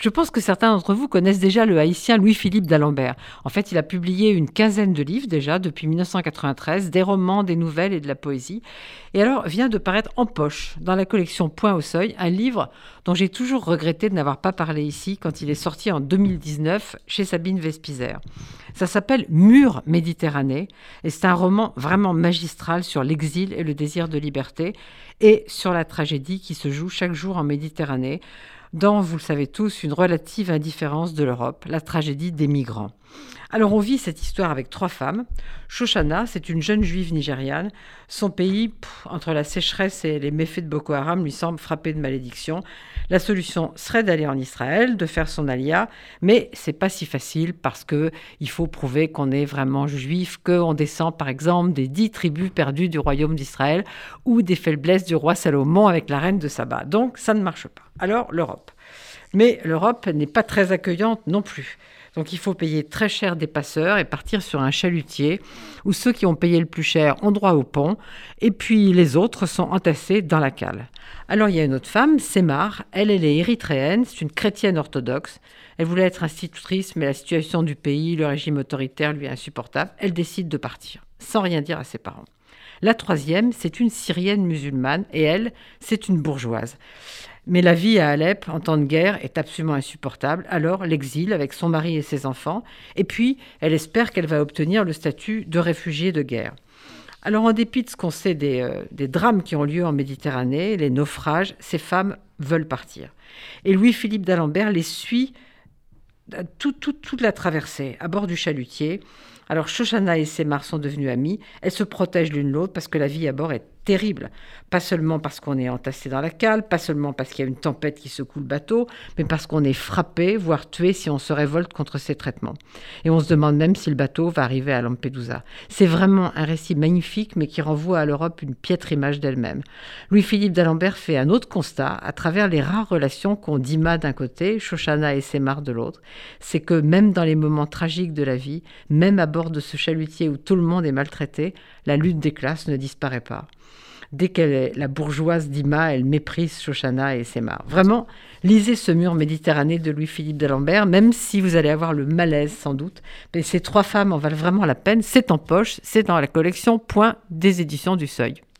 Je pense que certains d'entre vous connaissent déjà le haïtien Louis-Philippe d'Alembert. En fait, il a publié une quinzaine de livres déjà depuis 1993, des romans, des nouvelles et de la poésie. Et alors vient de paraître en poche dans la collection Point au Seuil, un livre dont j'ai toujours regretté de n'avoir pas parlé ici quand il est sorti en 2019 chez Sabine Vespizer. Ça s'appelle Mur Méditerranée et c'est un roman vraiment magistral sur l'exil et le désir de liberté et sur la tragédie qui se joue chaque jour en Méditerranée dans, vous le savez tous, une relative indifférence de l'Europe, la tragédie des migrants. Alors on vit cette histoire avec trois femmes. Shoshana, c'est une jeune juive nigériane. Son pays, entre la sécheresse et les méfaits de Boko Haram, lui semble frappé de malédiction. La solution serait d'aller en Israël, de faire son alia, mais c'est pas si facile parce que il faut prouver qu'on est vraiment juif, qu'on descend par exemple des dix tribus perdues du royaume d'Israël ou des faiblesses du roi Salomon avec la reine de Saba. Donc ça ne marche pas. Alors l'Europe. Mais l'Europe n'est pas très accueillante non plus. Donc il faut payer très cher des passeurs et partir sur un chalutier où ceux qui ont payé le plus cher ont droit au pont et puis les autres sont entassés dans la cale. Alors il y a une autre femme, Semar, elle, elle est érythréenne, c'est une chrétienne orthodoxe. Elle voulait être institutrice, mais la situation du pays, le régime autoritaire lui est insupportable. Elle décide de partir, sans rien dire à ses parents. La troisième, c'est une Syrienne musulmane et elle, c'est une bourgeoise. Mais la vie à Alep en temps de guerre est absolument insupportable. Alors l'exil avec son mari et ses enfants. Et puis, elle espère qu'elle va obtenir le statut de réfugiée de guerre. Alors en dépit de ce qu'on sait des, euh, des, drames qui ont lieu en Méditerranée, les naufrages, ces femmes veulent partir. Et Louis-Philippe d'Alembert les suit toute la traversée à bord du chalutier. Alors Shoshana et Semar sont devenues amies. Elles se protègent l'une l'autre parce que la vie à bord est terrible. Pas seulement parce qu'on est entassé dans la cale, pas seulement parce qu'il y a une tempête qui secoue le bateau, mais parce qu'on est frappé, voire tué si on se révolte contre ces traitements. Et on se demande même si le bateau va arriver à Lampedusa. C'est vraiment un récit magnifique, mais qui renvoie à l'Europe une piètre image d'elle-même. Louis-Philippe d'Alembert fait un autre constat à travers les rares relations qu'ont Dima d'un côté, Shoshana et Semar de l'autre. C'est que même dans les moments tragiques de la vie, même à bord de ce chalutier où tout le monde est maltraité, la lutte des classes ne disparaît pas. Dès qu'elle est la bourgeoise d'Ima, elle méprise Shoshana et Semar. Vraiment, lisez ce mur méditerranéen de Louis-Philippe d'Alembert, même si vous allez avoir le malaise sans doute. Mais ces trois femmes en valent vraiment la peine. C'est en poche, c'est dans la collection Point des éditions du Seuil.